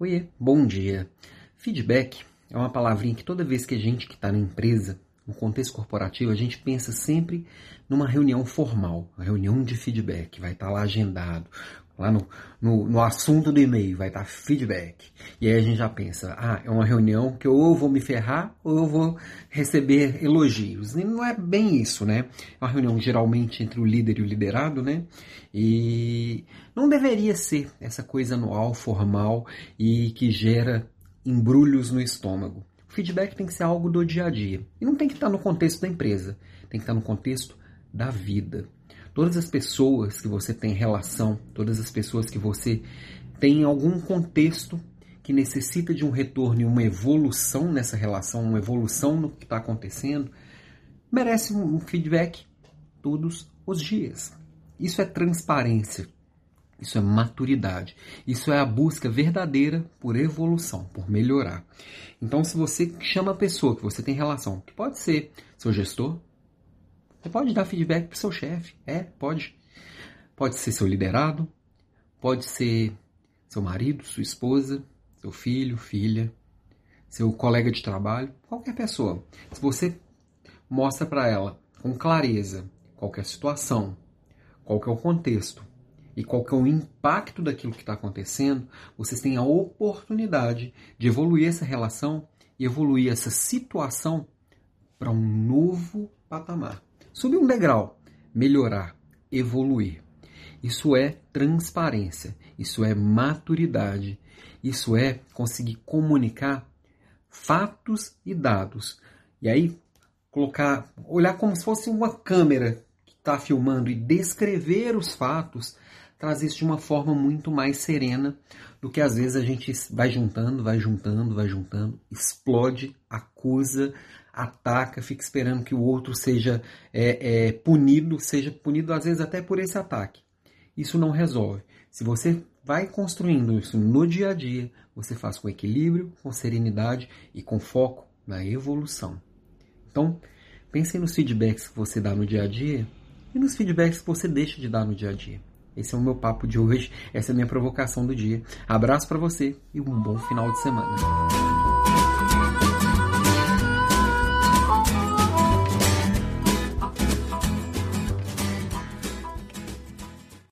Oiê, bom dia. Feedback é uma palavrinha que toda vez que a gente que está na empresa, no contexto corporativo, a gente pensa sempre numa reunião formal, uma reunião de feedback, vai estar tá lá agendado, lá no, no, no assunto do e-mail, vai estar tá feedback. E aí a gente já pensa, ah, é uma reunião que ou eu vou me ferrar ou eu vou receber elogios. E não é bem isso, né? É uma reunião geralmente entre o líder e o liderado, né? E não deveria ser essa coisa anual, formal e que gera embrulhos no estômago. O feedback tem que ser algo do dia a dia. E não tem que estar no contexto da empresa, tem que estar no contexto da vida. Todas as pessoas que você tem relação, todas as pessoas que você tem algum contexto que necessita de um retorno e uma evolução nessa relação, uma evolução no que está acontecendo, merece um feedback todos os dias. Isso é transparência. Isso é maturidade. Isso é a busca verdadeira por evolução, por melhorar. Então, se você chama a pessoa que você tem relação, que pode ser seu gestor, você pode dar feedback para seu chefe. É, pode. Pode ser seu liderado, pode ser seu marido, sua esposa, seu filho, filha, seu colega de trabalho, qualquer pessoa. Se você mostra para ela com clareza qualquer situação, qual é o contexto e qual é o impacto daquilo que está acontecendo, vocês têm a oportunidade de evoluir essa relação e evoluir essa situação para um novo patamar. Subir um degrau, melhorar, evoluir. Isso é transparência, isso é maturidade, isso é conseguir comunicar fatos e dados. E aí, colocar, olhar como se fosse uma câmera está filmando e descrever os fatos traz isso de uma forma muito mais serena do que às vezes a gente vai juntando, vai juntando, vai juntando, explode, acusa, ataca, fica esperando que o outro seja é, é, punido, seja punido às vezes até por esse ataque. Isso não resolve. Se você vai construindo isso no dia a dia, você faz com equilíbrio, com serenidade e com foco na evolução. Então, pense nos feedbacks que você dá no dia a dia e nos feedbacks que você deixa de dar no dia a dia. Esse é o meu papo de hoje, essa é a minha provocação do dia. Abraço para você e um bom final de semana.